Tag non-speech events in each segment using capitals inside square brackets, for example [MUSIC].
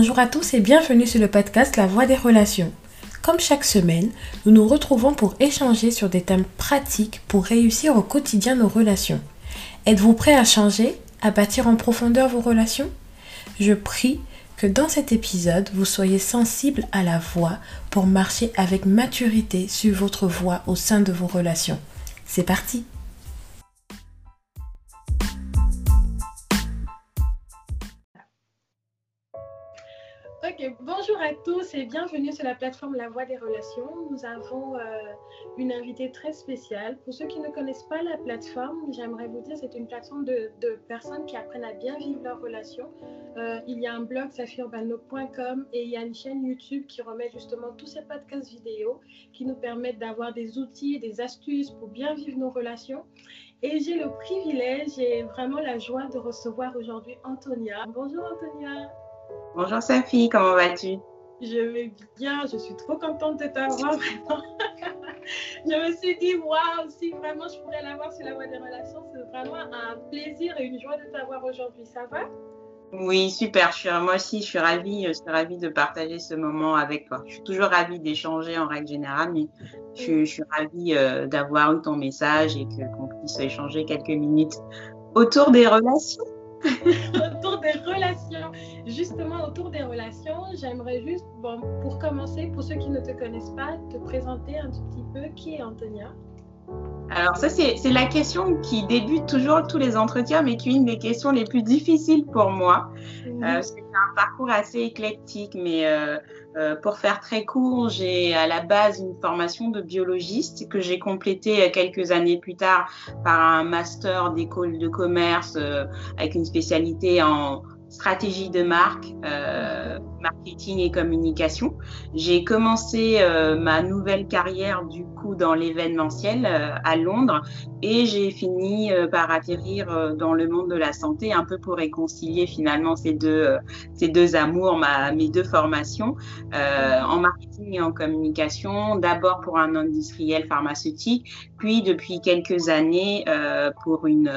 Bonjour à tous et bienvenue sur le podcast La Voix des relations. Comme chaque semaine, nous nous retrouvons pour échanger sur des thèmes pratiques pour réussir au quotidien nos relations. Êtes-vous prêt à changer, à bâtir en profondeur vos relations? Je prie que dans cet épisode, vous soyez sensible à la voix pour marcher avec maturité sur votre voix au sein de vos relations. C'est parti et bienvenue sur la plateforme La Voix des Relations. Nous avons euh, une invitée très spéciale. Pour ceux qui ne connaissent pas la plateforme, j'aimerais vous dire c'est une plateforme de, personnes qui apprennent à bien vivre leurs relations. Euh, il y a un blog safiurbano.com et il y a une chaîne YouTube qui remet justement tous ces podcasts vidéo qui nous permettent d'avoir des outils et des astuces pour bien vivre nos relations. Et j'ai le privilège et vraiment la joie de recevoir aujourd'hui Antonia. Bonjour Antonia. Bonjour Sophie, comment vas-tu? Je vais bien, je suis trop contente de t'avoir vraiment. [LAUGHS] je me suis dit, waouh, si vraiment je pourrais l'avoir sur la voie des relations, c'est vraiment un plaisir et une joie de t'avoir aujourd'hui. Ça va? Oui, super. moi aussi, je suis ravie, je suis ravie de partager ce moment avec toi. Je suis toujours ravie d'échanger en règle générale, mais je, suis ravie euh, d'avoir eu ton message et qu'on puisse échanger quelques minutes autour des relations. [LAUGHS] autour des relations. Justement, autour des relations, j'aimerais juste, bon, pour commencer, pour ceux qui ne te connaissent pas, te présenter un tout petit peu qui est Antonia? Alors ça, c'est la question qui débute toujours tous les entretiens, mais qui est une des questions les plus difficiles pour moi. Euh, c'est un parcours assez éclectique, mais euh, euh, pour faire très court, j'ai à la base une formation de biologiste que j'ai complétée quelques années plus tard par un master d'école de commerce avec une spécialité en stratégie de marque, euh, marketing et communication. J'ai commencé euh, ma nouvelle carrière du coup dans l'événementiel euh, à Londres et j'ai fini euh, par atterrir dans le monde de la santé un peu pour réconcilier finalement ces deux ces deux amours, mes deux formations en marketing et en communication. D'abord pour un industriel pharmaceutique, puis depuis quelques années pour une,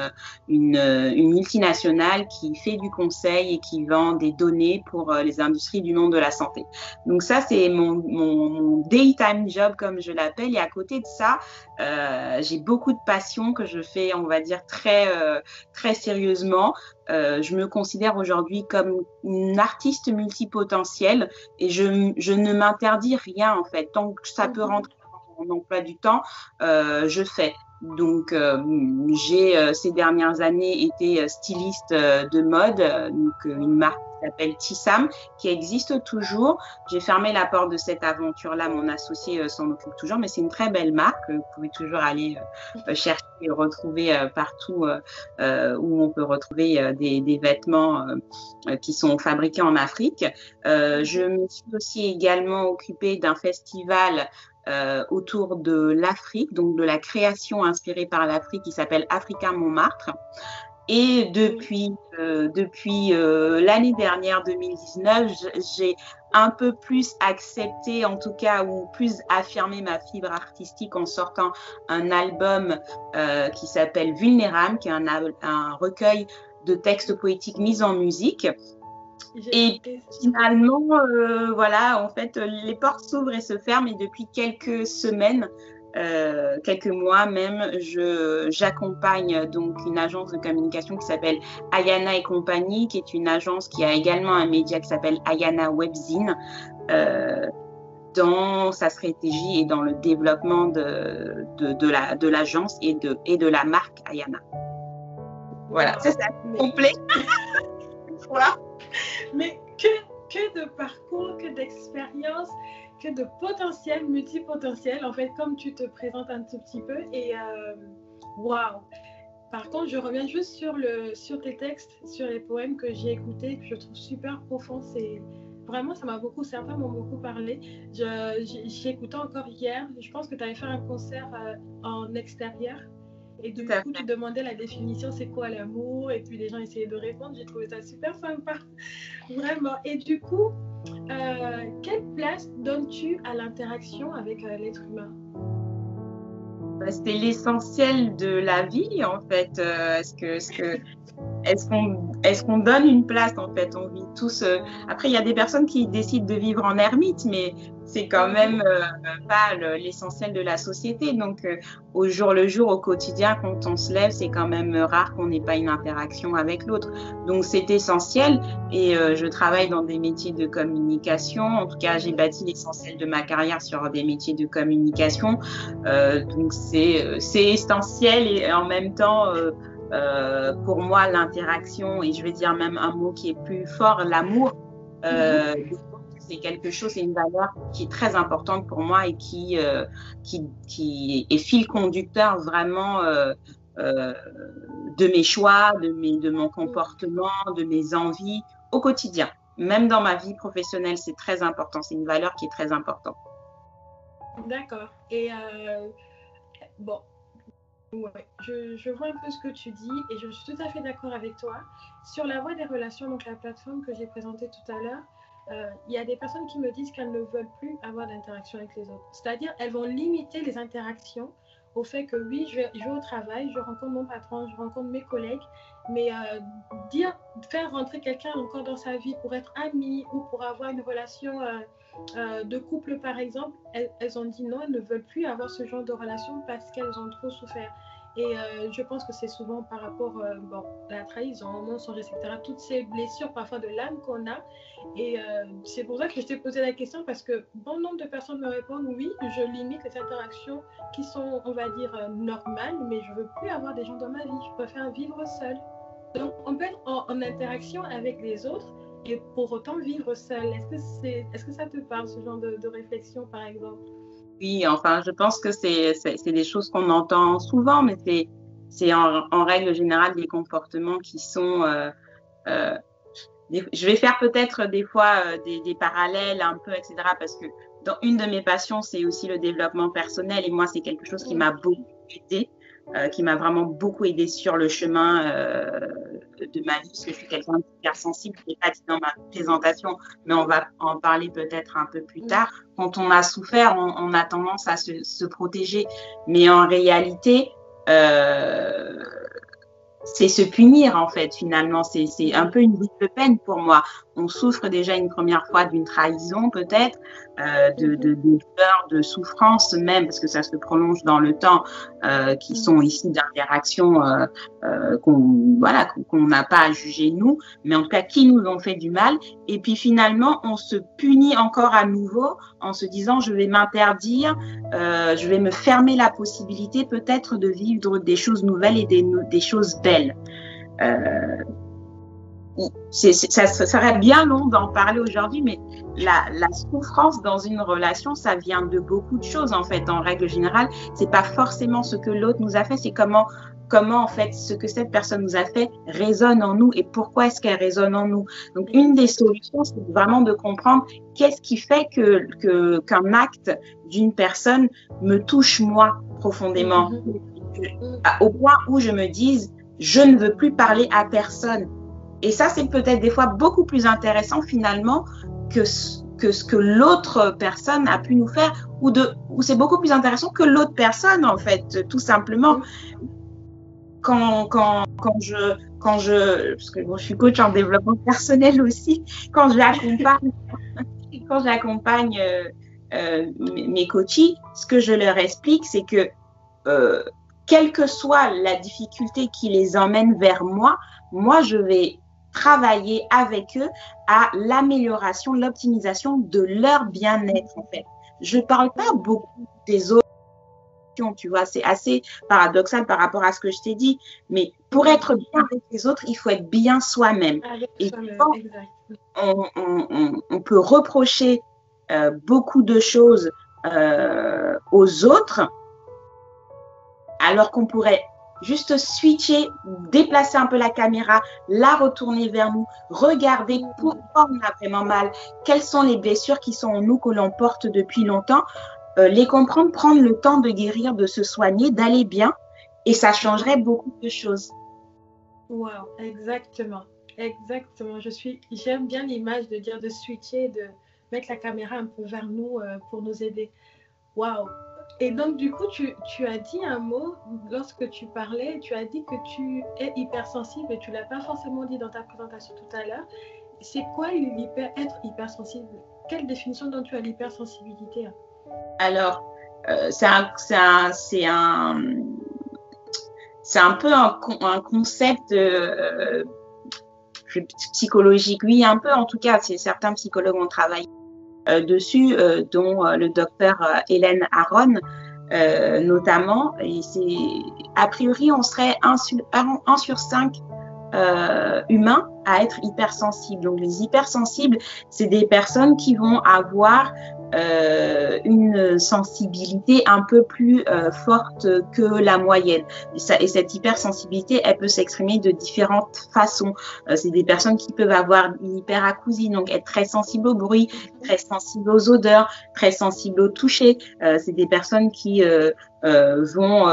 une une multinationale qui fait du conseil et qui vend des données pour les du monde de la santé. Donc ça, c'est mon, mon, daytime job, comme je l'appelle. Et à côté de ça, euh, j'ai beaucoup de passion que je fais, on va dire, très, euh, très sérieusement. Euh, je me considère aujourd'hui comme une artiste multipotentielle et je, je ne m'interdis rien, en fait. Tant que ça peut mhm. rentrer dans mon emploi du temps, euh, je fais. Donc, euh, j'ai euh, ces dernières années été styliste de mode, donc une marque s'appelle Tissam, qui existe toujours. J'ai fermé la porte de cette aventure-là. Mon associé euh, s'en occupe toujours, mais c'est une très belle marque. Vous pouvez toujours aller euh, chercher et retrouver euh, partout où on peut retrouver des, des vêtements qui sont fabriqués en Afrique. je me suis aussi également occupée d'un festival euh, autour de l'Afrique, donc de la création inspirée par l'Afrique qui s'appelle Africa Montmartre. Et depuis, euh, depuis euh, l'année dernière, 2019, j'ai un peu plus accepté, en tout cas, ou plus affirmé ma fibre artistique en sortant un album euh, qui s'appelle Vulnérable, qui est un, un, recueil de textes poétiques mis en musique. Et finalement, euh, voilà, en fait, les portes s'ouvrent et se ferment. Et depuis quelques semaines, euh, quelques mois même, je j'accompagne donc une agence de communication qui s'appelle Ayana et compagnie, qui est une agence qui a également un média qui s'appelle Ayana Webzine. Euh, dans sa stratégie et dans le développement de, de, de la de l'agence et de et de la marque Ayana. Voilà, c'est ça, complet. [LAUGHS] voilà. Mais que, que de parcours, que d'expérience de potentiel, multipotentiel, en fait, comme tu te présentes un tout petit peu. Et euh, waouh! Par contre, je reviens juste sur, le, sur tes textes, sur les poèmes que j'ai écoutés, que je trouve super profonds. Vraiment, ça m'a beaucoup, certains m'ont beaucoup parlé. Écouté encore hier. Je pense que tu avais fait un concert euh, en extérieur. Et du coup, tu demandais la définition, c'est quoi l'amour? Et puis les gens essayaient de répondre. J'ai trouvé ça super sympa. [LAUGHS] Vraiment. Et du coup, euh, quelle place donnes-tu à l'interaction avec euh, l'être humain? Bah, C'est l'essentiel de la vie, en fait. Euh, est-ce que, ce que est-ce qu'on est qu'on donne une place en fait? On vit tous. Euh, après, il y a des personnes qui décident de vivre en ermite, mais c'est quand même euh, pas l'essentiel de la société. Donc, euh, au jour le jour, au quotidien, quand on se lève, c'est quand même rare qu'on n'ait pas une interaction avec l'autre. Donc, c'est essentiel. Et je travaille dans des métiers de communication. En tout cas, j'ai bâti l'essentiel de ma carrière sur des métiers de communication. donc, c'est essentiel et en même temps euh, pour moi, l'interaction, et je vais dire même un mot qui est plus fort, l'amour, euh, mhm. c'est quelque chose, c'est une valeur qui est très importante pour moi et qui, euh, qui, qui, est fil conducteur vraiment de mes choix, de, mes, de mon comportement, de mes envies au quotidien. Même dans ma vie professionnelle, c'est très important. C'est une valeur qui est très importante. D'accord. Et bon, Ouais, je, vois un peu ce que tu dis et je suis tout à fait d'accord avec toi. Sur la voie des relations, donc la plateforme que j'ai présentée tout à l'heure, euh, il y a des personnes qui me disent qu'elles ne veulent plus avoir d'interaction avec les autres. C'est-à-dire, elles vont limiter les interactions au fait que oui, je vais, au travail, je rencontre mon patron, je rencontre mes collègues, mais euh, dire, faire rentrer quelqu'un encore dans sa vie pour être ami ou pour avoir une relation euh, de couple, par exemple, elles, ont dit non, elles ne veulent plus avoir ce genre de relation parce qu'elles ont trop souffert. Et euh, je pense que c'est souvent par rapport euh, bon, à la trahison, mensonge, etc. Toutes ces blessures parfois de l'âme qu'on a. Et euh, c'est pour ça que je t'ai posé la question parce que bon nombre de personnes me répondent oui, je limite les interactions qui sont, on va dire, normales, mais je veux plus avoir des gens dans ma vie. Je préfère vivre seule. Donc on peut être en, interaction avec les autres et pour autant vivre seul. Est-ce que, c'est, est-ce que ça te parle, ce genre de, de réflexion, par exemple? Oui, enfin, je pense que c'est des choses qu'on entend souvent, mais c'est en, en, règle générale des comportements qui sont. Euh, euh, je vais faire peut-être des fois euh, des, des, parallèles un peu, etc. Parce que dans une de mes passions, c'est aussi le développement personnel. Et moi, c'est quelque chose qui m'a beaucoup aidé. Euh, qui m'a vraiment beaucoup aidé sur le chemin euh, de ma vie, parce que je suis quelqu'un hyper sensible, je l'ai pas dit dans ma présentation, mais on va en parler peut-être un peu plus tard. Quand on a souffert, on, on a tendance à se, se, protéger, mais en réalité, euh, c'est se punir en fait finalement. C'est un peu une double peine pour moi. On souffre déjà une première fois d'une trahison peut-être, euh, de, de, de, peur, de souffrance même, parce que ça se prolonge dans le temps, euh, qui sont ici d'interactions euh, euh, qu'on voilà qu'on n'a pas à juger nous, mais en tout cas qui nous ont fait du mal. Et puis finalement, on se punit encore à nouveau en se disant je vais m'interdire, euh, je vais me fermer la possibilité peut-être de vivre des choses nouvelles et des, des choses belles. Ça, ça, serait bien long d'en parler aujourd'hui, mais la, la, souffrance dans une relation, ça vient de beaucoup de choses en fait. En règle générale, c'est pas forcément ce que l'autre nous a fait, c'est comment comment en fait ce que cette personne nous a fait résonne en nous et pourquoi est-ce qu'elle résonne en nous. Donc une des solutions, c'est vraiment de comprendre qu'est-ce qui fait que qu'un acte d'une personne me touche moi profondément, mm-hmm. au point où je me dise je ne veux plus parler à personne et ça, c'est peut-être des fois beaucoup plus intéressant finalement que, que ce que l'autre personne a pu nous faire, ou, ou c'est beaucoup plus intéressant que l'autre personne, en fait, tout simplement. Quand, quand, quand je, quand je, parce que bon, je suis coach en développement personnel aussi, quand je l'accompagne, [LAUGHS] quand j'accompagne euh, euh, mes coachs, ce que je leur explique, c'est que euh, quelle que soit la difficulté qui les emmène vers moi, moi, je vais travailler avec eux à l'amélioration, l'optimisation de leur bien-être en fait. Je parle pas beaucoup des autres tu vois, c'est assez paradoxal par rapport à ce que je t'ai dit, mais pour être bien avec les autres, il faut être bien soi-même. Et on, on, on, peut reprocher euh, beaucoup de choses euh, aux autres, alors qu'on pourrait juste switcher, déplacer un peu la caméra, la retourner vers nous, regarder pourquoi on a vraiment mal, quelles sont les blessures qui sont en nous que l'on porte depuis longtemps, euh, les comprendre, prendre le temps de guérir, de se soigner, d'aller bien, et ça changerait beaucoup de choses. Wow, exactement, exactement. Je suis, j'aime bien l'image de dire de switcher, de mettre la caméra un peu vers nous euh, pour nous aider. Waouh, Et donc, du coup, tu, as dit un mot lorsque tu parlais, tu as dit que tu es hypersensible et tu ne l'as pas forcément dit dans ta présentation tout à l'heure. C'est quoi hyper, être hypersensible? Quelle définition dont tu as l'hypersensibilité? Alors, euh, c'est un, un, un, peu un, concept euh, psychologique. Oui, un peu en tout cas, certains psychologues ont travaillé dessus, euh, dont euh, le docteur Hélène Aron, notamment. Et a priori, on serait 1 sur, 1 sur 5 euh, humains à être hypersensibles. Donc les hypersensibles, c'est des personnes qui vont avoir euh, une sensibilité un peu plus euh, forte que la moyenne. Et, cette hypersensibilité, elle peut s'exprimer de différentes façons. Euh, c'est des personnes qui peuvent avoir une hyperacousie, donc être très sensibles au bruit, très sensibles aux odeurs, très sensibles au toucher. C'est des personnes qui vont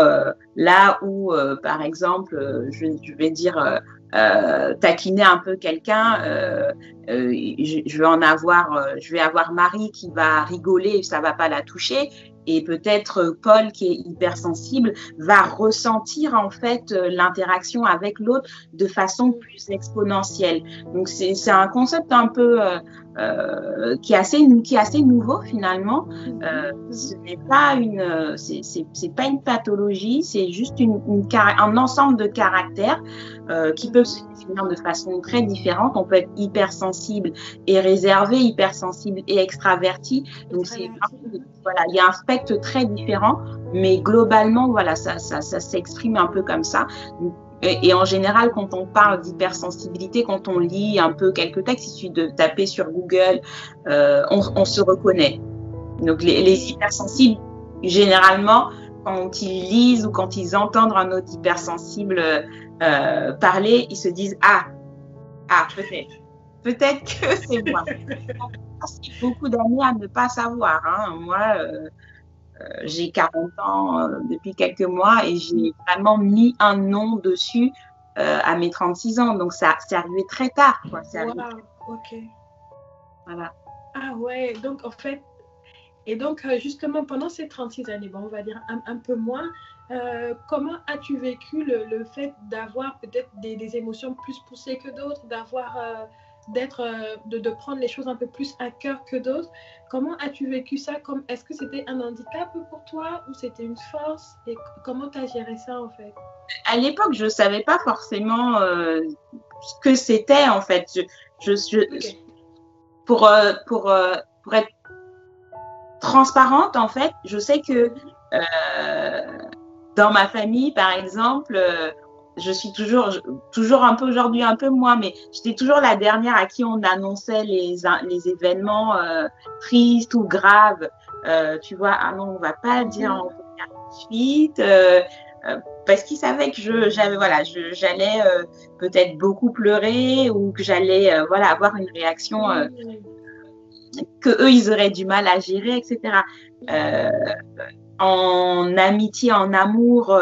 là où, par exemple, je, vais dire euh, taquiner un peu quelqu'un, euh, euh, je, je, vais en avoir, euh, je vais avoir Marie qui va rigoler, ça va pas la toucher, et peut-être Paul qui est hypersensible va ressentir en fait l'interaction avec l'autre de façon plus exponentielle. Donc c'est un concept un peu euh, qui est assez qui est assez nouveau finalement. Euh, ce n'est pas une c'est pas une pathologie, c'est juste une, une, un ensemble de caractères euh, qui peuvent se définir de façon très différente. On peut être hypersensible et réservé, hypersensible et extraverti. Donc c'est voilà, il y a un spectre très différent, mais globalement voilà, ça ça, ça s'exprime un peu comme ça. Donc, et, en général, quand on parle d'hypersensibilité, quand on lit un peu quelques textes, il suffit de taper sur Google, euh, on, on, se reconnaît. Donc les, les, hypersensibles, généralement, quand ils lisent ou quand ils entendent un autre hypersensible euh, parler, ils se disent ah ah peut-être peut-être que c'est moi. J'ai beaucoup d'années à ne pas savoir. Hein. Moi, euh, euh, j'ai 40 ans depuis quelques mois et j'ai vraiment mis un nom dessus à mes 36 ans. Donc, ça, c'est arrivé très tard. Quoi. Wow, ok. Voilà. Ah ouais, donc en fait, et donc justement pendant ces 36 années, bon, on va dire un, un peu moins, euh, comment as-tu vécu le, le fait d'avoir peut-être des, des, émotions plus poussées que d'autres, d'avoir euh, d'être, euh, de, de, prendre les choses un peu plus à cœur que d'autres? Comment as-tu vécu ça? Comme, Est-ce que c'était un handicap pour toi ou c'était une force? Et comment tu as géré ça en fait? À l'époque, je ne savais pas forcément euh, ce que c'était en fait. Je, je, je okay. pour, euh, pour, euh, pour être transparente, en fait, je sais que euh, dans ma famille, par exemple, je suis toujours, toujours un peu aujourd'hui, un peu moins, mais j'étais toujours la dernière à qui on annonçait les, les événements euh, tristes ou graves. Euh, tu vois, ah non, on va pas dire en suite. Euh, euh, parce qu'ils savaient que je, j'avais, voilà, je, j'allais euh, peut-être beaucoup pleurer ou que j'allais, euh, voilà, avoir une réaction que eux, ils auraient du mal à gérer, etc. en amitié, en amour,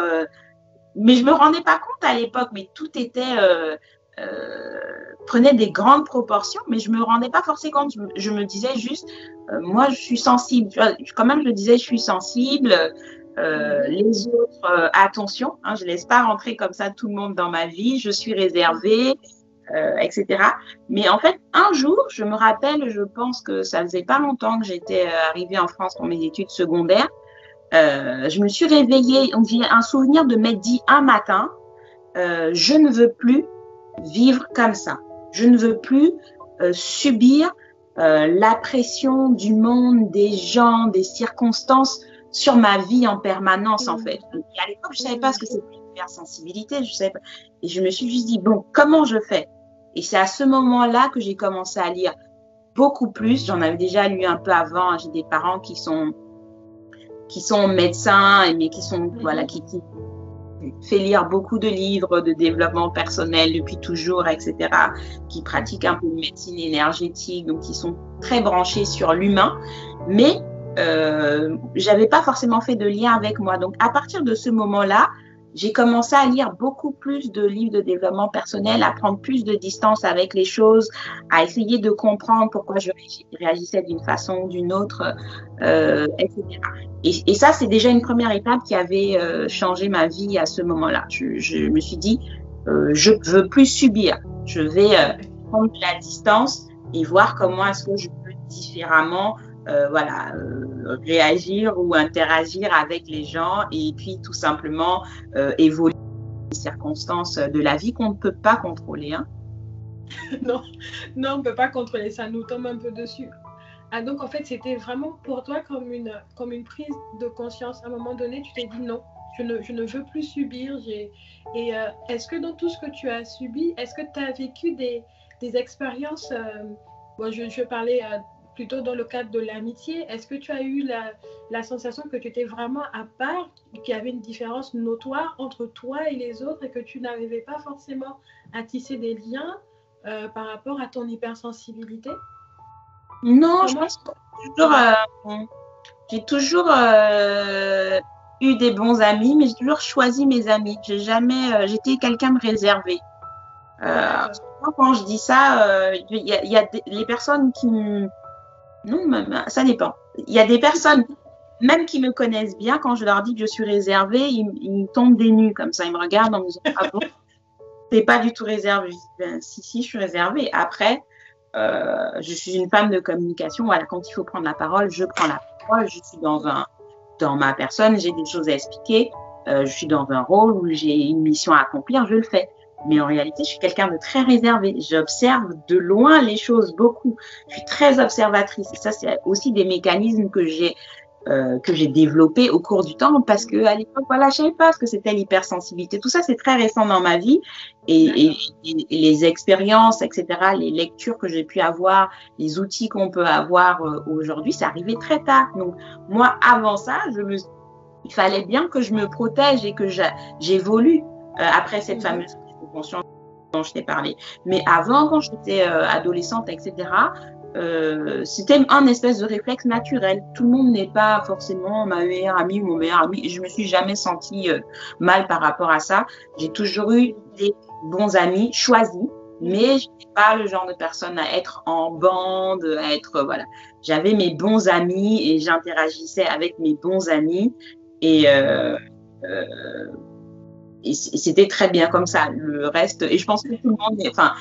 mais je me rendais pas compte à l'époque, mais tout était euh, euh, prenait des grandes proportions, mais je me rendais pas forcément compte. Je, me disais juste, euh, moi, je suis sensible. Quand même, je disais, je suis sensible. Euh, les autres, euh, attention, hein, je laisse pas rentrer comme ça tout le monde dans ma vie. Je suis réservée, euh, etc. Mais en fait, un jour, je me rappelle, je pense que ça faisait pas longtemps que j'étais arrivée en France pour mes études secondaires. Euh, je me suis réveillée, on dit un souvenir de m'être dit un matin, euh, je ne veux plus vivre comme ça. Je ne veux plus euh, subir euh, la pression du monde, des gens, des circonstances sur ma vie en permanence en fait. Et à l'époque, je savais pas ce que c'était l'hypersensibilité, je savais pas. Et je me suis juste dit bon, comment je fais? Et c'est à ce moment-là que j'ai commencé à lire beaucoup plus. J'en avais déjà lu un peu avant. J'ai des parents qui sont qui sont médecins, mais qui sont, voilà, qui, qui fait lire beaucoup de livres de développement personnel depuis toujours, etc., qui pratiquent un peu de médecine énergétique, donc qui sont très branchés sur l'humain, mais euh, j'avais pas forcément fait de lien avec moi. Donc à partir de ce moment-là, j'ai commencé à lire beaucoup plus de livres de développement personnel, à prendre plus de distance avec les choses, à essayer de comprendre pourquoi je réagissais d'une façon ou d'une autre, euh, etc. Et, ça, c'est déjà une première étape qui avait euh, changé ma vie à ce moment-là. Je, je, me suis dit, euh, je veux plus subir, je vais euh, prendre de la distance et voir comment est-ce que je peux différemment voilà, euh, réagir ou interagir avec les gens et puis tout simplement euh, évoluer les circonstances de la vie qu'on ne peut pas contrôler. Hein. [LAUGHS] non, non, on ne peut pas contrôler ça, nous tombe un peu dessus. Ah, donc en fait, c'était vraiment pour toi comme une, comme une prise de conscience. À un moment donné, tu t'es dit non, je ne, je ne veux plus subir. Et euh, est-ce que dans tout ce que tu as subi, est-ce que tu as vécu des, des expériences, euh, bon, je, je parlais euh, plutôt dans le cadre de l'amitié, est-ce que tu as eu la, la, sensation que tu étais vraiment à part, qu'il y avait une différence notoire entre toi et les autres et que tu n'arrivais pas forcément à tisser des liens euh, par rapport à ton hypersensibilité? Non, je pense que toujours, euh, j'ai toujours euh, eu des bons amis, mais j'ai toujours choisi mes amis. J'ai jamais, j'étais quelqu'un de réservé. quand je dis ça, il y, a, y a des, les personnes qui non, ça dépend. Il y a des personnes, même qui me connaissent bien, quand je leur dis que je suis réservée, ils, me tombent des nues comme ça. Ils me regardent en me disant Ah bon? [LAUGHS] T'es pas du tout réservée. Ben, Si, si, je suis réservée. Après, euh, je suis une femme de communication. Voilà, quand il faut prendre la parole, je prends la parole. Je suis dans, un, dans ma personne, j'ai des choses à expliquer. Euh, je suis dans un rôle où j'ai une mission à accomplir, je le fais. Mais en réalité, je suis quelqu'un de très réservé. J'observe de loin les choses beaucoup. Je suis très observatrice. Et ça, c'est aussi des mécanismes que j'ai euh, que j'ai développés au cours du temps parce que à l'époque, voilà, je savais pas ce que c'était l'hypersensibilité. Tout ça, c'est très récent dans ma vie et, et, et les expériences, etc., les lectures que j'ai pu avoir, les outils qu'on peut avoir euh, aujourd'hui, c'est arrivé très tard. Donc moi, avant ça, je me, il fallait bien que je me protège et que j'évolue euh, après cette fameuse conscience dont je t'ai parlé. Mais avant, quand j'étais euh, adolescente, etc., euh, c'était un espèce de réflexe naturel. Tout le monde n'est pas forcément ma meilleure amie ou mon meilleur ami. Je me suis jamais sentie euh, mal par rapport à ça. J'ai toujours eu des bons amis choisis, mais je n'étais pas le genre de personne à être en bande, à être voilà. J'avais mes bons amis et j'interagissais avec mes bons amis et et c'était très bien comme ça. Le reste, et je pense que tout le monde, enfin,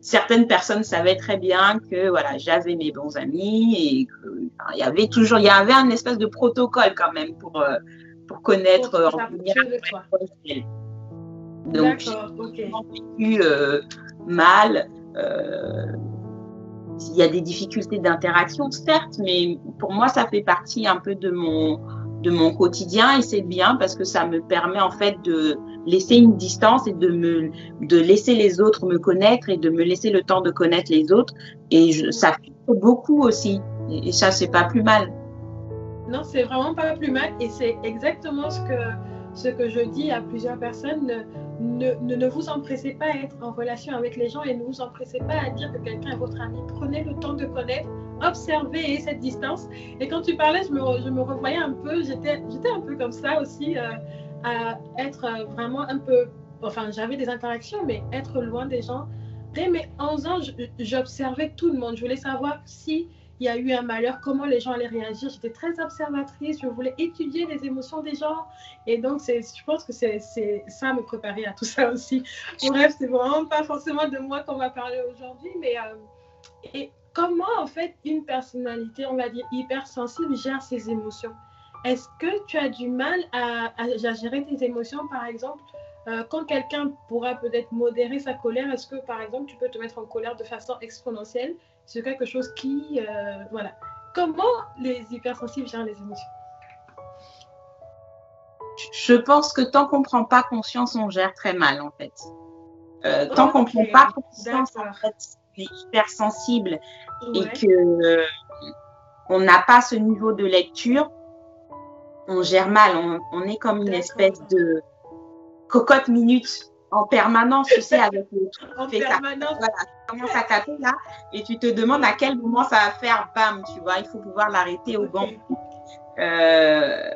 certaines personnes savaient très bien que voilà, j'avais mes bons amis et qu'il y avait toujours, il y avait un espèce de protocole quand même pour euh, pour connaître pour Donc, j'ai okay. vécu euh, mal. Euh, il y a des difficultés d'interaction, certes, mais pour moi, ça fait partie un peu de mon de mon quotidien et c'est bien parce que ça me permet en fait de laisser une distance et de me de laisser les autres me connaître et de me laisser le temps de connaître les autres et je, ça fait beaucoup aussi et, ça c'est pas plus mal. Non, c'est vraiment pas plus mal et c'est exactement ce que ce que je dis à plusieurs personnes. Ne, ne, ne, vous empressez pas à être en relation avec les gens et ne vous empressez pas à dire que quelqu'un est votre ami. Prenez le temps de connaître, observer cette distance. Et quand tu parlais, je me, je me revoyais un peu, j'étais un peu comme ça aussi, euh, à être vraiment un peu, enfin j'avais des interactions, mais être loin des gens. Dès mes 11 ans, j'observais tout le monde. Je voulais savoir si il y a eu un malheur, comment les gens allaient réagir. J'étais très observatrice, je voulais étudier les émotions des gens. Et donc, je pense que c'est ça me préparer à tout ça aussi. Bref, c'est vraiment pas forcément de moi qu'on va parler aujourd'hui, mais euh, et comment en fait une personnalité, on va dire, hypersensible gère ses émotions? Est-ce que tu as du mal à, à gérer tes émotions, par exemple euh, quand quelqu'un pourra peut-être modérer sa colère, est-ce que par exemple tu peux te mettre en colère de façon exponentielle C'est quelque chose qui, euh, voilà. Comment les hypersensibles gèrent les émotions? Je pense que tant qu'on ne prend pas conscience, on gère très mal en fait. Euh, tant okay. qu'on ne prend pas conscience en fait, on est hypersensible ouais. et que on n'a pas ce niveau de lecture, on gère mal. On, on est comme une espèce de cocotte minute en permanence, tu sais, avec le truc. [LAUGHS] En permanence. Ça, voilà, tu commences à taper là et tu te demandes à quel moment ça va faire bam, tu vois. Il faut pouvoir l'arrêter au bon. Euh,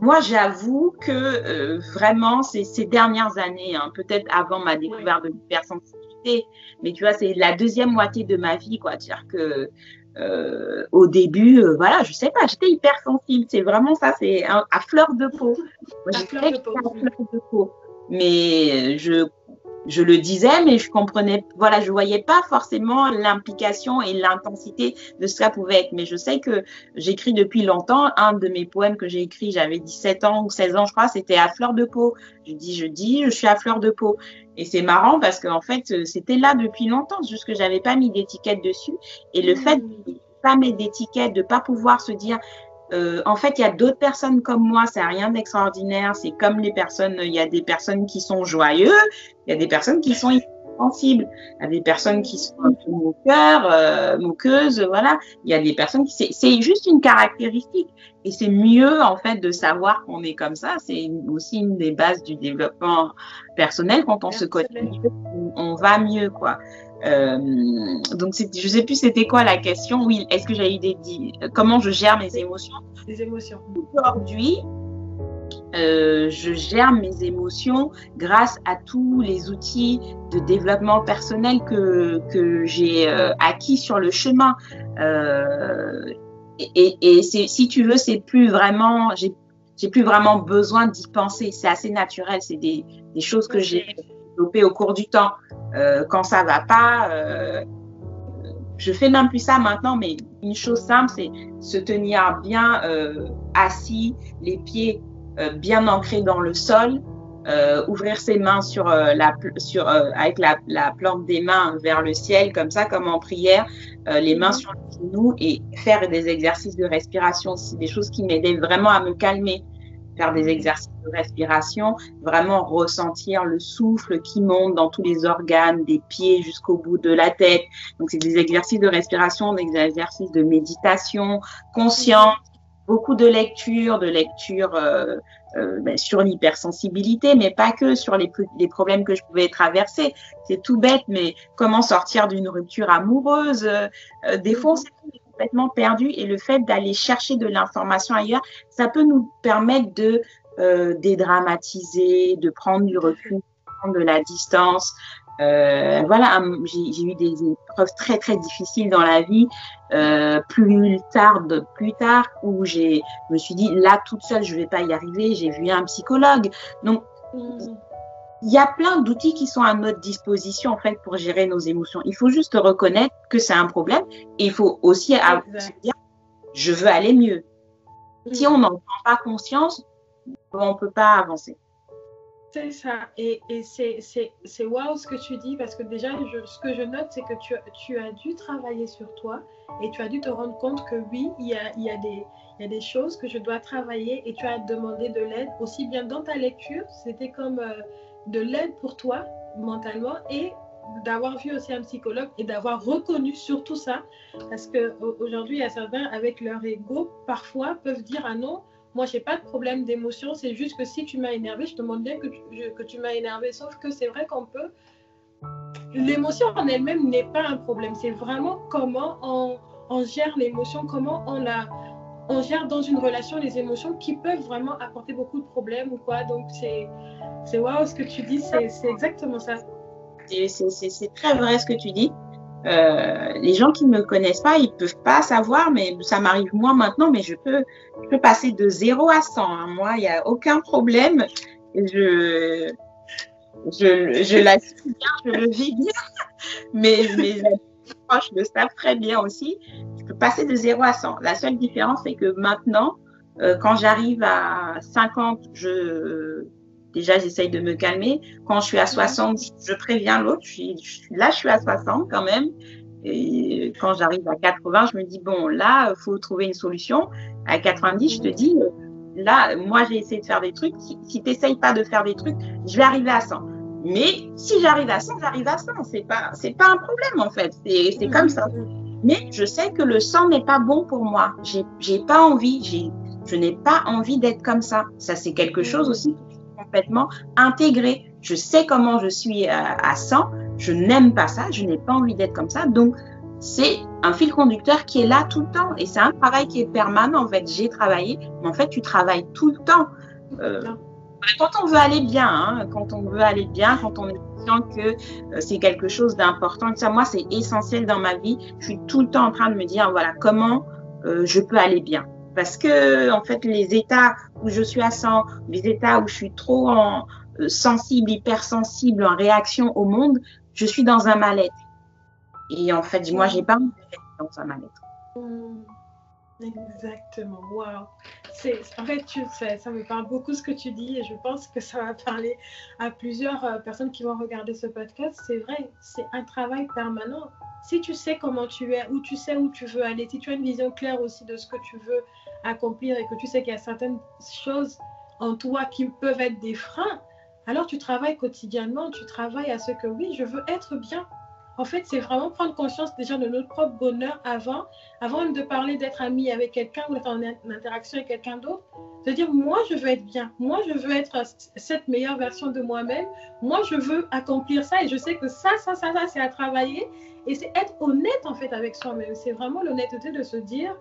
moi, j'avoue que euh, vraiment, ces dernières années, hein, peut-être avant ma découverte de l'hypersensibilité, mais tu vois, c'est la deuxième moitié de ma vie, quoi. C'est-à-dire que euh, au début, euh, voilà, je sais pas, j'étais hypersensible. C'est vraiment ça, c'est à fleur de peau. Moi, j'étais à fleur de peau. Mais je je le disais, mais je comprenais, voilà, je voyais pas forcément l'implication et l'intensité de ce que ça pouvait être. Mais je sais que j'écris depuis longtemps. Un de mes poèmes que j'ai écrit, j'avais 17 ans ou 16 ans, je crois, c'était à fleur de peau. Je dis, je dis, je suis à fleur de peau. Et c'est marrant parce qu'en fait, c'était là depuis longtemps, juste que j'avais pas mis d'étiquette dessus. Et le fait de pas mettre d'étiquette, de pas pouvoir se dire, euh, en fait, il y a d'autres personnes comme moi, c'est rien d'extraordinaire. C'est comme les personnes, il y a des personnes qui sont joyeuses, il y a des personnes qui sont sensibles, il y a des personnes qui sont un peu moqueurs, euh, moqueuses, voilà. Il y a des personnes qui, c'est juste une caractéristique. Et c'est mieux, en fait, de savoir qu'on est comme ça. C'est aussi une des bases du développement personnel. Quand on se connaît on va mieux, quoi. Euh, donc, je sais plus c'était quoi la question. Oui, est-ce que j'ai eu des. Comment je gère mes émotions? Les émotions. Aujourd'hui, euh, je gère mes émotions grâce à tous les outils de développement personnel que, que j'ai euh, acquis sur le chemin. Et, et si tu veux, c'est plus vraiment, j'ai plus vraiment besoin d'y penser. C'est assez naturel. C'est des, des choses que j'ai développées au cours du temps. Euh, quand ça va pas, euh, je fais même plus ça maintenant, mais une chose simple, c'est se tenir bien euh, assis, les pieds euh, bien ancrés dans le sol, euh, ouvrir ses mains sur la sur avec la, la, plante des mains vers le ciel comme ça comme en prière les mains sur les genoux et faire des exercices de respiration. C'est des choses qui m'aidaient vraiment à me calmer faire des exercices de respiration, vraiment ressentir le souffle qui monte dans tous les organes, des pieds jusqu'au bout de la tête. Donc, c'est des exercices de respiration, des exercices de méditation consciente, beaucoup de lecture, de lecture euh, euh, ben, sur l'hypersensibilité, mais pas que sur les, les, problèmes que je pouvais traverser. C'est tout bête, mais comment sortir d'une rupture amoureuse euh, Des fois, on perdu et le fait d'aller chercher de l'information ailleurs, ça peut nous permettre de euh, dédramatiser, de prendre du recul, de la distance. Euh, voilà, j'ai eu des épreuves très très difficiles dans la vie, euh, plus tard, plus tard, où j'ai, me suis dit là toute seule je vais pas y arriver. J'ai vu un psychologue, donc mmh il y a plein d'outils qui sont à notre disposition en fait pour gérer nos émotions. Il faut juste reconnaître que c'est un problème et il faut aussi se dire je veux aller mieux. Si on n'en prend pas conscience, on ne peut pas avancer. C'est ça. Et, et c'est waouh ce que tu dis parce que déjà, ce que je note, c'est que tu, tu, as dû travailler sur toi et tu as dû te rendre compte que oui, il y a, il y a, des, il y a des choses que je dois travailler et tu as demandé de l'aide aussi bien dans ta lecture. C'était comme. Euh, de l'aide pour toi mentalement et d'avoir vu aussi un psychologue et d'avoir reconnu surtout ça. Parce qu'aujourd'hui, il y a certains, avec leur ego, parfois peuvent dire Ah non, moi, j'ai pas de problème d'émotion, c'est juste que si tu m'as énervé, je te demande bien que tu, que tu m'as énervé. Sauf que c'est vrai qu'on peut. L'émotion en elle-même n'est pas un problème, c'est vraiment comment on, on gère l'émotion, comment on la. On gère dans une relation les émotions qui peuvent vraiment apporter beaucoup de problèmes ou quoi. Donc, c'est c'est waouh ce que tu dis, c'est exactement ça. C'est très vrai ce que tu dis. Euh, les gens qui ne me connaissent pas, ils peuvent pas savoir, mais ça m'arrive moi maintenant, mais je peux, passer de 0 à 100. Hein. Moi, il n'y a aucun problème. Je, je, je l'assume bien, je le vis bien, mais mes proches le savent très bien aussi. Je peux passer de 0 à 100. La seule différence, c'est que maintenant, euh, quand j'arrive à 50, je déjà, j'essaye de me calmer. Quand je suis à 60, je préviens l'autre. Je suis, là, je suis à 60 quand même. Et quand j'arrive à 80, je me dis, bon, là, il faut trouver une solution. À 90, je te dis, euh, là, moi, j'ai essayé de faire des trucs. Si, si tu n'essayes pas de faire des trucs, je vais arriver à 100. Mais si j'arrive à 100, j'arrive à 100. C'est pas, c'est pas un problème, en fait. C'est, comme ça. Mais je sais que le 100 n'est pas bon pour moi. J'ai, pas envie. Je n'ai pas envie d'être comme ça. Ça, c'est quelque chose aussi complètement intégré. Je sais comment je suis à, 100. Je n'aime pas ça. Je n'ai pas envie d'être comme ça. Donc, c'est un fil conducteur qui est là tout le temps. Et c'est un travail qui est permanent. En fait, j'ai travaillé, mais en fait, tu travailles tout le temps. Euh, quand on veut aller bien, hein, quand on veut aller bien, quand on est conscient que euh, c'est quelque chose d'important, ça, moi, c'est essentiel dans ma vie. Je suis tout le temps en train de me dire, voilà, comment euh, je peux aller bien. Parce que, en fait, les états où je suis à 100, les états où je suis trop en, sensible, hypersensible, en réaction au monde, je suis dans un mal-être. Et en fait, moi, j'ai pas dans un mal-être. Hmm. Exactement, wow. C'est, en fait, tu ça me parle beaucoup ce que tu dis et je pense que ça va parler à plusieurs euh, personnes qui vont regarder ce podcast. C'est vrai, c'est un travail permanent. Si tu sais comment tu es, ou tu sais où tu veux aller, si tu as une vision claire aussi de ce que tu veux accomplir et que tu sais qu'il y a certaines choses en toi qui peuvent être des freins, alors tu travailles quotidiennement, tu travailles à ce que oui, je veux être bien. En fait, c'est vraiment prendre conscience déjà de notre propre bonheur avant, avant de parler d'être ami avec quelqu'un ou d'être en interaction avec quelqu'un d'autre. De dire, moi, je veux être bien. Moi, je veux être cette meilleure version de moi-même. Moi, je veux accomplir ça et je sais que ça, ça, ça, ça, c'est à travailler. Et c'est être honnête, en fait, avec soi-même. C'est vraiment l'honnêteté de se dire,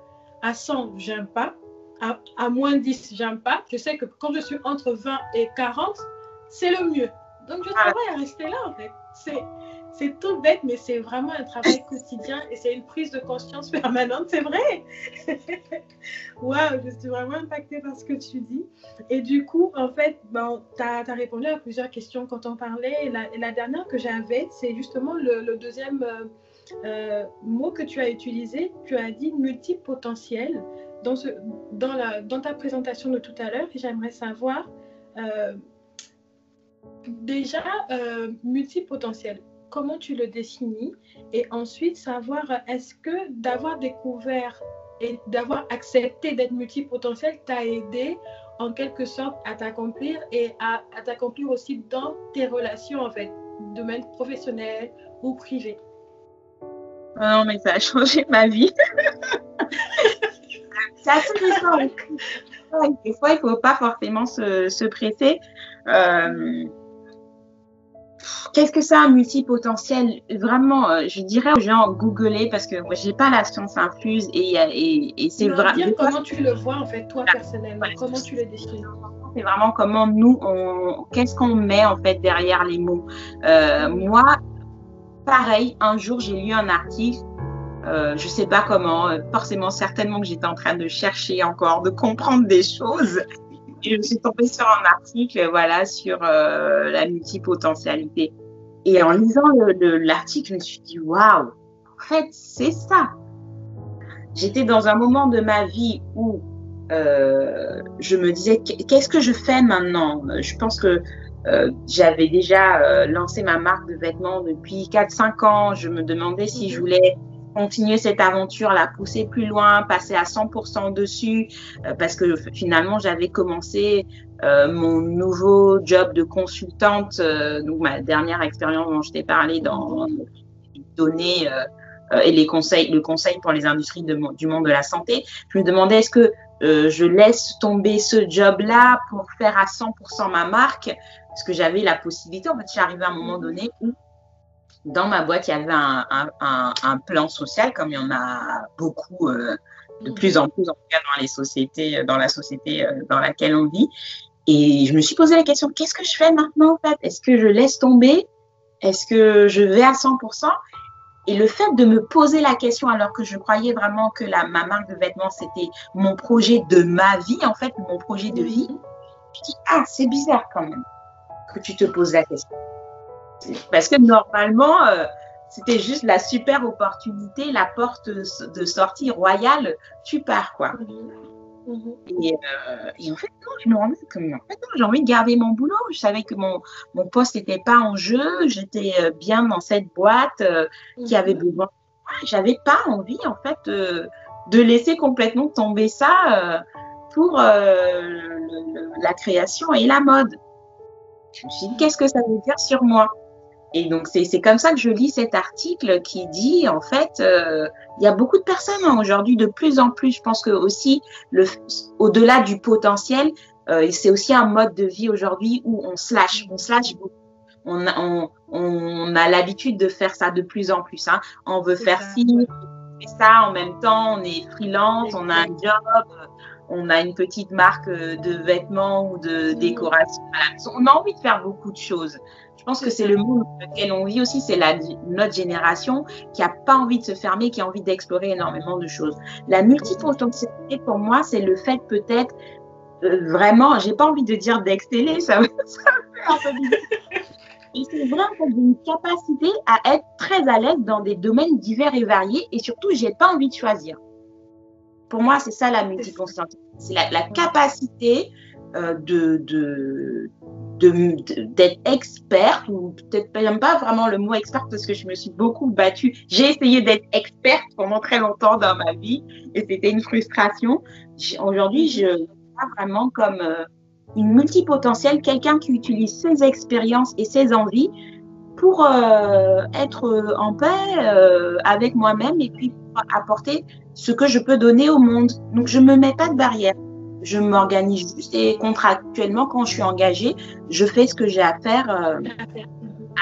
à 100, j'aime pas. À, à moins 10, j'aime pas. Je sais que quand je suis entre 20 et 40, c'est le mieux. Donc, je travaille à rester là, en fait. C'est, c'est tout bête, mais c'est vraiment un travail quotidien et c'est une prise de conscience [LAUGHS] permanente, c'est vrai. [LAUGHS] Waouh, je suis vraiment impactée par ce que tu dis. Et du coup, en fait, bon, tu as, répondu à plusieurs questions quand on parlait. Et la, dernière que j'avais, c'est justement le, deuxième euh, euh, mot que tu as utilisé. Tu as dit multipotentiel dans, ce, dans, la, dans ta présentation de tout à l'heure. Et j'aimerais savoir. Euh, déjà, multipotentiel, comment tu le définis et ensuite savoir est-ce que d'avoir découvert et d'avoir accepté d'être multipotentiel t'a aidé en quelque sorte à t'accomplir et à, t'accomplir aussi dans tes relations en fait, domaine professionnel ou privé? Ah non, mais ça a changé ma vie. [LAUGHS] c'est assez. [LAUGHS] Des fois, il ne faut pas forcément se, se presser. Euh, Qu'est-ce que c'est un multipotentiel? Vraiment, euh, je dirais aux gens googler parce que moi, j'ai pas la science infuse et, et, et c'est vraiment. Comment tu le vois en fait, toi personnellement Comment tu le définis C'est vraiment comment nous, on, qu'est-ce qu'on met en fait derrière les mots. Euh, moi, pareil, un jour j'ai lu un article. Euh, je sais pas comment, euh, forcément, certainement que j'étais en train de chercher encore, de comprendre des choses je me suis tombée sur un article, voilà, sur euh, la multipotentialité. Et en lisant l'article, je me suis dit, waouh, en fait, c'est ça. J'étais dans un moment de ma vie où euh, je me disais, qu'est-ce que je fais maintenant? Je pense que euh, j'avais déjà lancé ma marque de vêtements depuis 4-5 ans. Je me demandais si je voulais continuer cette aventure, la pousser plus loin, passer à 100% dessus, euh, parce que finalement j'avais commencé euh, mon nouveau job de consultante, euh, donc ma dernière expérience dont je t'ai parlé dans données et les conseils, le conseil pour les industries du monde de la santé. Je me demandais est-ce que je laisse tomber ce job-là pour faire à 100% ma marque, parce que j'avais la possibilité. En fait, j'arrivais à un moment donné où dans ma boîte, il y avait un, plan social, comme il y en a beaucoup, euh, de plus en plus, en tout cas dans les sociétés, dans la société euh, dans laquelle on vit. Et je me suis posé la question, qu'est-ce que je fais maintenant en fait? Est-ce que je laisse tomber? Est-ce que je vais à 100% Et le fait de me poser la question alors que je croyais vraiment que la, ma marque de vêtements, c'était mon projet de ma vie, en fait, mon projet de vie, je dis, ah, c'est bizarre quand même que tu te poses la question. Parce que normalement, euh, c'était juste la super opportunité, la porte de sortie royale, tu pars, quoi. Mhm. Et, euh, et, en fait, non, je me rendais comme en fait, j'ai envie de garder mon boulot. Je savais que mon, mon poste n'était pas en jeu. J'étais euh, bien dans cette boîte qui avait mhm. besoin. J'avais pas envie, en fait, de laisser complètement tomber ça pour la création et la mode. Je me suis dit, qu'est-ce que ça veut dire sur moi? Et donc, c'est comme ça que je lis cet article qui dit, en fait, euh, il y a beaucoup de personnes hein, aujourd'hui, de plus en plus, je pense que aussi, au-delà du potentiel, euh, c'est aussi un mode de vie aujourd'hui où on se lâche, on se lâche beaucoup. On, on, on a l'habitude de faire ça de plus en plus. Hein. On veut faire ci, fait ça en même temps, on est freelance, on a un job, on a une petite marque de vêtements ou de décoration. On a envie de faire beaucoup de choses. Je pense que c'est le monde dans lequel on vit aussi, c'est notre génération qui n'a pas envie de se fermer, qui a envie d'explorer énormément de choses. La multipotentialité, pour moi, c'est le fait peut-être euh, vraiment, j'ai pas envie de dire d'exceller, ça, [LAUGHS] ça un peu Et c'est vrai que j'ai une capacité à être très à l'aise dans des domaines divers et variés et surtout, j'ai pas envie de choisir. Pour moi, c'est ça la multiconscience. C'est la, capacité euh, de, d'être experte, ou peut-être même pas vraiment le mot experte parce que je me suis beaucoup battue. J'ai essayé d'être experte pendant très longtemps dans ma vie et c'était une frustration. Aujourd'hui, je vois vraiment comme euh, une multipotentielle, quelqu'un qui utilise ses expériences et ses envies pour euh, être en paix euh, avec moi-même et puis pour apporter ce que je peux donner au monde. Donc, je me mets pas de barrière je m'organise juste et contractuellement, quand je suis engagée, je fais ce que j'ai à faire euh,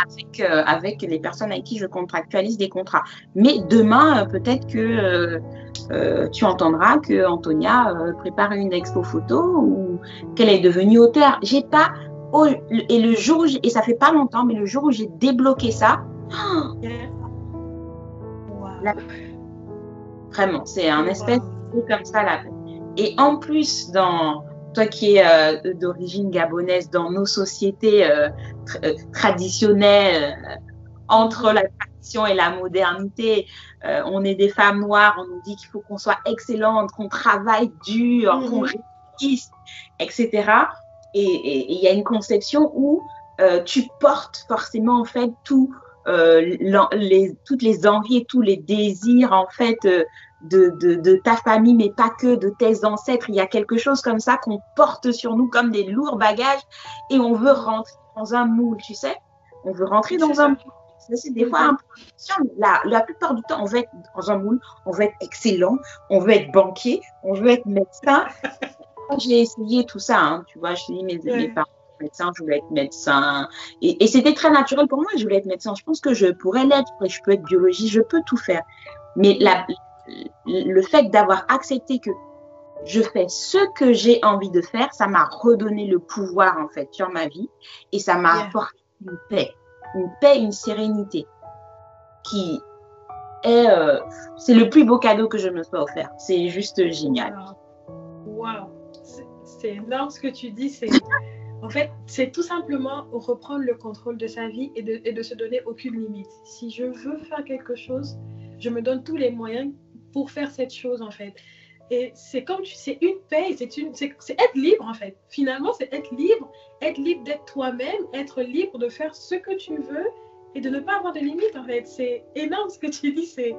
avec, euh, avec les personnes avec qui je contractualise des contrats. Mais demain, euh, peut-être que tu entendras que Antonia prépare une expo photo ou qu'elle est devenue auteur. J'ai pas et le jour où et ça fait pas longtemps, mais le jour où j'ai débloqué ça, [GASPS] vraiment, c'est un espèce de comme ça là. Et en plus, dans toi qui es euh, d'origine gabonaise, dans nos sociétés euh, euh, traditionnelles, entre la tradition et la modernité, on est des femmes noires, on nous dit qu'il faut qu'on soit excellente, qu'on travaille dur, mm-hmm. qu'on réussisse, etc. Et il y a une conception où tu portes forcément en fait tout, les, toutes les envies tous les désirs en fait de, de, de, ta famille, mais pas que de tes ancêtres. Il y a quelque chose comme ça qu'on porte sur nous comme des lourds bagages et on veut rentrer dans un moule, tu sais. On veut rentrer dans un moule. C'est des fois un la, la plupart du temps, on veut être dans un moule, on veut être excellent, on veut être banquier, on veut être médecin. J'ai essayé tout ça, hein, tu vois, je dis mes, mes parents médecin, je voulais être médecin. Et, et c'était très naturel pour moi, je voulais être médecin. Je pense que je pourrais l'être, je peux être biologiste, je peux tout faire. Mais la, le fait d'avoir accepté que je fais ce que j'ai envie de faire, ça m'a redonné le pouvoir en fait sur ma vie et ça m'a apporté une paix, une paix, une sérénité qui est, euh, c'est le plus beau cadeau que je me sois offert. C'est juste génial. Wow, c'est énorme ce que tu dis. C'est [LAUGHS] en fait, c'est tout simplement reprendre le contrôle de sa vie et de, et de se donner aucune limite. Si je veux faire quelque chose, je me donne tous les moyens pour faire cette chose en fait. Et c'est comme tu c'est une paix, c'est une c'est être libre en fait. Finalement, c'est être libre, être libre d'être toi-même, être libre de faire ce que tu veux et de ne pas avoir de limites en fait. C'est énorme ce que tu dis, c'est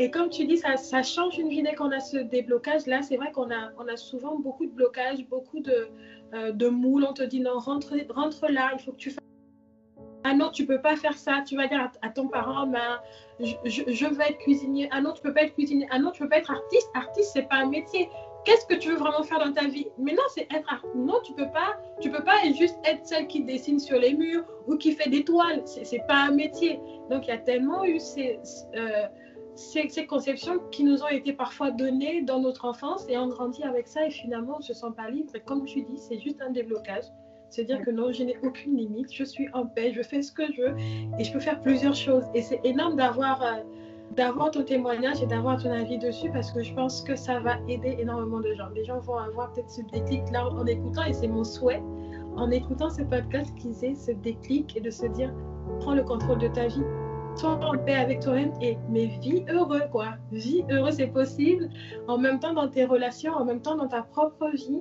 et comme tu dis, ça, ça change une vie dès qu'on a ce déblocage. Là, c'est vrai qu'on a, on a souvent beaucoup de blocages, beaucoup de, euh, de moules. On te dit non, rentre, rentre là, il faut que tu fasses ah non, tu peux pas faire ça. Tu vas dire à, ton parent, ben, je, je, veux être cuisinier. Ah non, tu peux pas être cuisinier. Ah non, tu peux pas être artiste. Artiste, c'est pas un métier. Qu'est-ce que tu veux vraiment faire dans ta vie? Mais non, c'est être artiste. Non, tu peux pas. Tu peux pas juste être celle qui dessine sur les murs ou qui fait des toiles. C'est pas un métier. Donc il y a tellement eu ces, euh, ces, ces, conceptions qui nous ont été parfois données dans notre enfance et on grandit avec ça et finalement on se sent pas libre. Et comme tu dis, c'est juste un déblocage. C'est dire que non, je n'ai aucune limite, je suis en paix, je fais ce que je veux et je peux faire plusieurs choses. Et c'est énorme d'avoir euh, d'avoir ton témoignage et d'avoir ton avis dessus parce que je pense que ça va aider énormément de gens. Les gens vont avoir peut-être ce déclic là en écoutant et c'est mon souhait en écoutant ce podcast qu'ils aient ce déclic et de se dire prends le contrôle de ta vie. Sois en paix avec toi-même et mais vis heureux quoi. Vis heureux, c'est possible. En même temps dans tes relations, en même temps dans ta propre vie.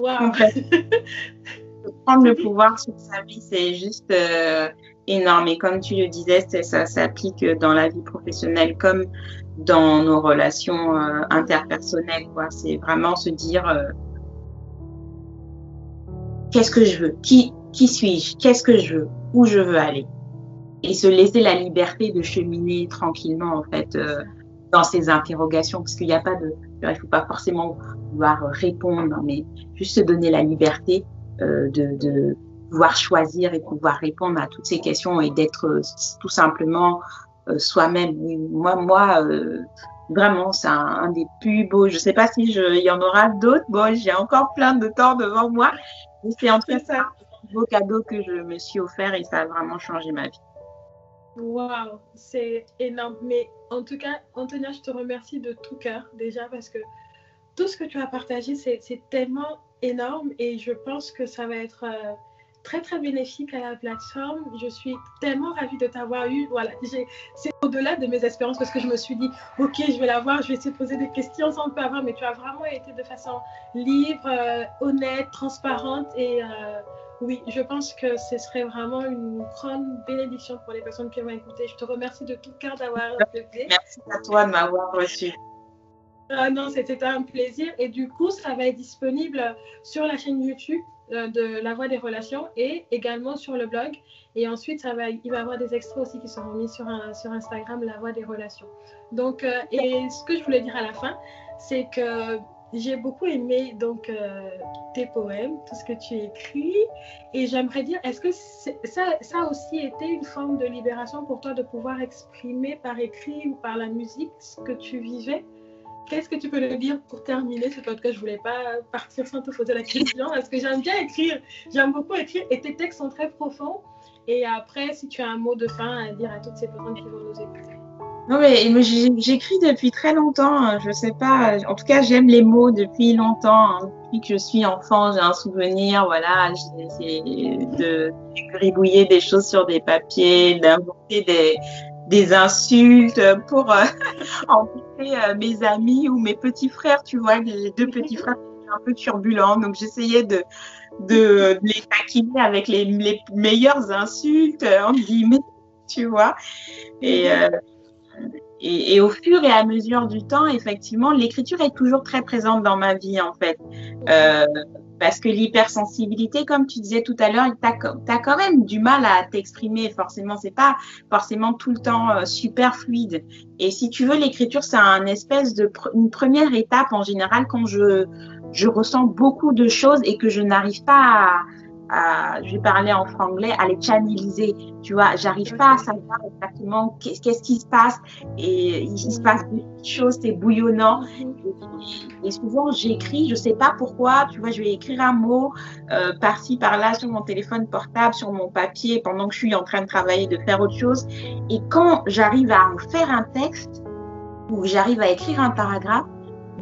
Waouh [LAUGHS] prendre le pouvoir sur sa vie, c'est juste euh, énorme. Et comme tu le disais, ça s'applique dans la vie professionnelle comme dans nos relations euh, interpersonnelles. C'est vraiment se dire euh, qu'est-ce que je veux, qui, qui suis-je, qu'est-ce que je veux, où je veux aller? Et se laisser la liberté de cheminer tranquillement, en fait, dans ces interrogations, parce qu'il n'y a pas de, il ne faut pas forcément vouloir répondre, mais juste se donner la liberté euh, de, de, pouvoir choisir et pouvoir répondre à toutes ces questions et d'être euh, tout simplement soi-même. Moi, moi vraiment, c'est un, des plus beaux. Je ne sais pas si il y en aura d'autres. Bon, j'ai encore plein de temps devant moi. C'est en tout ça un beau cadeau que je me suis offert et ça a vraiment changé ma vie. Waouh, c'est énorme. Mais en tout cas, Antonia, je te remercie de tout cœur déjà parce que tout ce que tu as partagé, c'est tellement énorme et je pense que ça va être euh, très très bénéfique à la plateforme. Je suis tellement ravie de t'avoir eu. Voilà, c'est au-delà de mes espérances parce que je me suis dit, ok, je vais la voir, je vais essayer de poser des questions sans peu avoir, mais tu as vraiment été de façon libre, euh, honnête, transparente et euh, oui, je pense que ce serait vraiment une grande bénédiction pour les personnes qui vont écouter. Je te remercie de tout cœur d'avoir accepté. Merci à toi de m'avoir reçu. Ah non, c'était un plaisir. Et du coup, ça va être disponible sur la chaîne YouTube euh, de La Voix des Relations et également sur le blog. Et ensuite, ça va, il va y avoir des extraits aussi qui seront mis sur, sur Instagram, La Voix des Relations. Donc, euh, et ce que je voulais dire à la fin, c'est que j'ai beaucoup aimé donc euh, tes poèmes, tout ce que tu écris, et j'aimerais dire, est-ce que ça, ça a aussi été une forme de libération pour toi de pouvoir exprimer par écrit ou par la musique ce que tu vivais? Qu'est-ce que tu peux nous dire pour terminer ce podcast? Je voulais pas partir sans te poser la question parce que j'aime bien écrire, j'aime beaucoup écrire et tes textes sont très profonds. Et après, si tu as un mot de fin à dire à toutes ces personnes qui vont nous écouter. Non, mais, j'écris depuis très longtemps. Hein. Je sais pas. En tout cas, j'aime les mots depuis longtemps. Hein. Depuis que je suis enfant, j'ai un souvenir. Voilà, j'ai de gribouiller des choses sur des papiers, d'inventer des, des insultes pour euh, [LAUGHS] euh, mes amis ou mes petits frères. Tu vois, les deux petits frères un peu turbulents. Donc, j'essayais de, les taquiner avec les, meilleures insultes, en guillemets, tu vois. Et. Euh, et, au fur et à mesure du temps, effectivement, l'écriture est toujours très présente dans ma vie, en fait. Euh, parce que l'hypersensibilité, comme tu disais tout à l'heure, tu as, quand même du mal à t'exprimer, forcément. C'est pas forcément tout le temps euh, super fluide. Et si tu veux, l'écriture, c'est un espèce de une première étape en général quand je, je ressens beaucoup de choses et que je n'arrive pas à je vais parler en franglais, à les channeliser. Tu vois, j'arrive pas à savoir exactement qu'est-ce qui se passe et il se passe des choses, c'est bouillonnant. Et, souvent, j'écris, je sais pas pourquoi, tu vois, je vais écrire un mot euh, par-ci, par-là sur mon téléphone portable, sur mon papier pendant que je suis en train de travailler, de faire autre chose. Et quand j'arrive à en faire un texte ou j'arrive à écrire un paragraphe,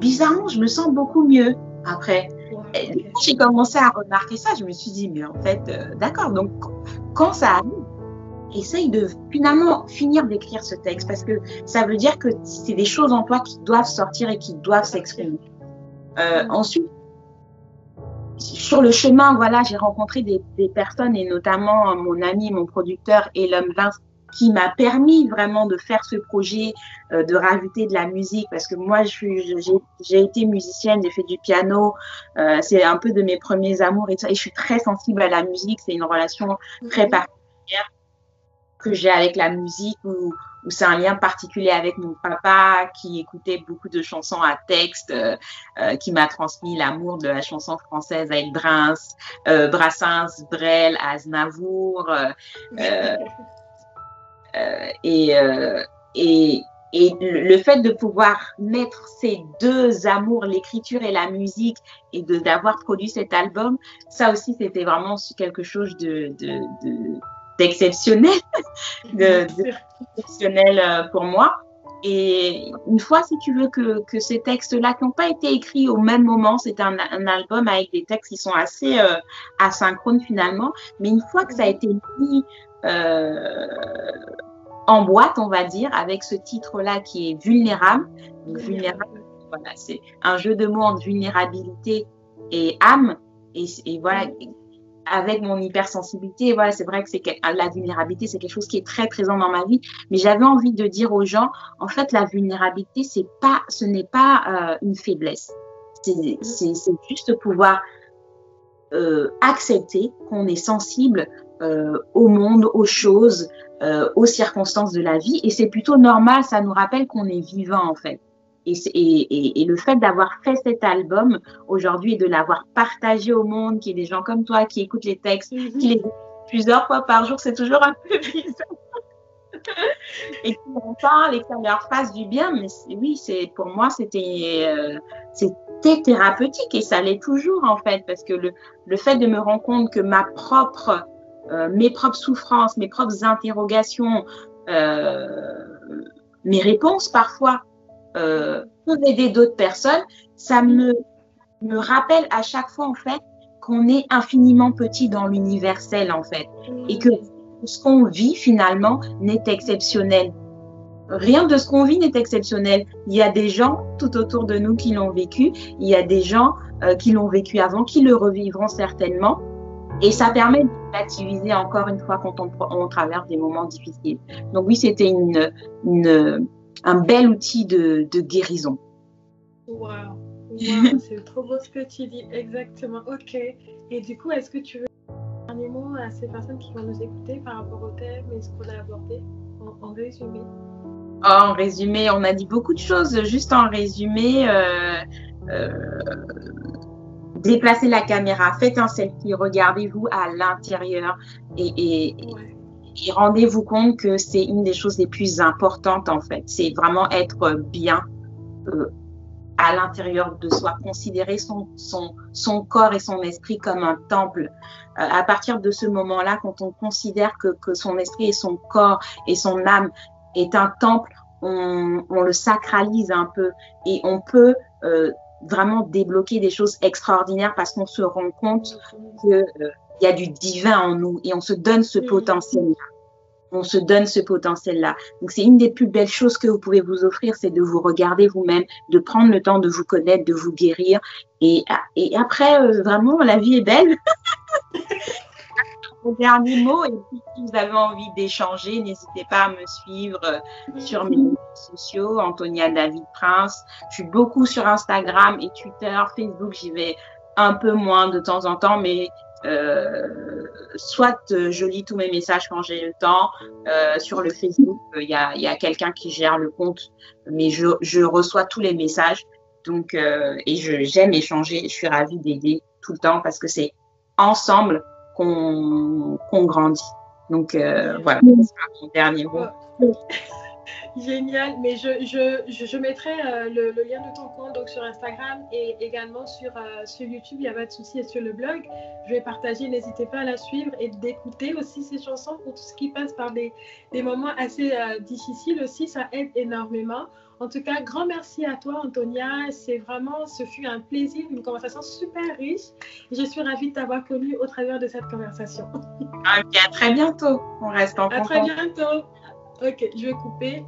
bizarrement, je me sens beaucoup mieux après j'ai commencé à remarquer ça, je me suis dit, mais en fait, euh, d'accord, donc quand ça arrive, essaye de finalement finir d'écrire ce texte parce que ça veut dire que c'est des choses en toi qui doivent sortir et qui doivent s'exprimer. Euh, ensuite, sur le chemin, voilà, j'ai rencontré des, des, personnes et notamment mon ami, mon producteur Elon Vince, qui m'a permis vraiment de faire ce projet, euh, de rajouter de la musique, parce que moi, j'ai été musicienne, j'ai fait du piano, euh, c'est un peu de mes premiers amours et, ça, et je suis très sensible à la musique, c'est une relation très mhm. particulière que j'ai avec la musique où, où c'est un lien particulier avec mon papa qui écoutait beaucoup de chansons à texte, euh, euh qui m'a transmis l'amour de la chanson française avec Brins, euh, Brassens, Brel, Aznavour. [LAUGHS] Euh, euh, et, et, et le fait de pouvoir mettre ces deux amours, l'écriture et la musique, et d'avoir produit cet album, ça aussi c'était vraiment quelque chose de, d'exceptionnel, de, de, [LAUGHS] euh, pour moi. Et une fois, si tu veux, que, que ces textes-là qui n'ont pas été écrits au même moment, c'est un, un, album avec des textes qui sont assez euh, asynchrones finalement, mais une fois que ça a été mis en boîte, on va dire, avec ce titre-là qui est vulnérable. vulnérable, voilà, c'est un jeu de mots entre vulnérabilité et âme. Et, voilà, avec mon hypersensibilité, voilà, c'est vrai que c'est la vulnérabilité, c'est quelque chose qui est très présent dans ma vie. Mais j'avais envie de dire aux gens, en fait, la vulnérabilité, c'est pas, ce n'est pas euh, une faiblesse. C'est juste pouvoir euh, accepter qu'on est sensible euh, au monde, aux choses, euh, aux circonstances de la vie. Et c'est plutôt normal, ça nous rappelle qu'on est vivant en fait. Et, et, et, le fait d'avoir fait cet album aujourd'hui et de l'avoir partagé au monde, qu'il y ait des gens comme toi qui écoutent les textes, mhm. qui les écoutent plusieurs fois par jour, c'est toujours un peu bizarre. et qui en parlent et qui leur fasse du bien. Mais oui, c'est pour moi, c'était euh, c'était thérapeutique et ça l'est toujours en fait, parce que le, le fait de me rendre compte que ma propre, mes propres souffrances, mes propres interrogations, euh, mes réponses parfois euh, peuvent aider d'autres personnes, ça me, me rappelle à chaque fois en fait qu'on est infiniment petit dans l'universel en fait et que ce qu'on vit finalement n'est exceptionnel. Rien de ce qu'on vit n'est exceptionnel. Il y a des gens tout autour de nous qui l'ont vécu, il y a des gens euh, qui l'ont vécu avant, qui le revivront certainement. Et ça permet de relativiser encore une fois quand on, on traverse des moments difficiles. Donc oui, c'était une, une, un bel outil de, de guérison. Wow. wow [LAUGHS] c'est trop beau ce que tu dis, exactement. Ok. Et du coup, est-ce que tu veux dernier mot à ces personnes qui vont nous écouter par rapport au thème et ce qu'on a abordé en, résumé? Oh, En résumé, on a dit beaucoup de choses. Juste en résumé, euh, euh, déplacez la caméra, faites un selfie, regardez-vous à l'intérieur et, et, et rendez-vous compte que c'est une des choses les plus importantes en fait. C'est vraiment être bien. Euh, à l'intérieur de soi, considérer son, son, son corps et son esprit comme un temple. Euh, à partir de ce moment-là, quand on considère que, que son esprit et son corps et son âme est un temple, on, on le sacralise un peu et on peut euh, vraiment débloquer des choses extraordinaires parce qu'on se rend compte qu'il euh, y a du divin en nous et on se donne ce potentiel-là on se donne ce potentiel-là. Donc c'est une des plus belles choses que vous pouvez vous offrir, c'est de vous regarder vous-même, de prendre le temps de vous connaître, de vous guérir. Et, et après, euh, vraiment, la vie est belle. [LAUGHS] dernier mot, et puis si vous avez envie d'échanger, n'hésitez pas à me suivre euh, sur mes réseaux sociaux, Antonia David Prince. Je suis beaucoup sur Instagram et Twitter, Facebook, j'y vais un peu moins de temps en temps, mais euh, soit euh, je lis tous mes messages quand j'ai le temps. Sur le Facebook, il y a, y a quelqu'un qui gère le compte, mais je, je reçois tous les messages. Donc, et j'aime échanger. Je suis ravie d'aider tout le temps parce que c'est ensemble qu'on grandit. Donc voilà, c'est mon dernier mot. [LAUGHS] Génial, mais je, je, je, mettrai euh, le, lien de ton compte donc sur Instagram et également sur, euh, sur YouTube, il n'y a pas de souci, et sur le blog. Je vais partager, n'hésitez pas à la suivre et d'écouter aussi ces chansons pour tout ce qui passe par des, des moments assez euh, difficiles aussi, ça aide énormément. En tout cas, grand merci à toi, Antonia. C'est vraiment, ce fut un plaisir, une conversation super riche. Je suis ravie de t'avoir connue au travers de cette conversation. à très bientôt. On reste en contact. À très bientôt. Ok, je vais couper.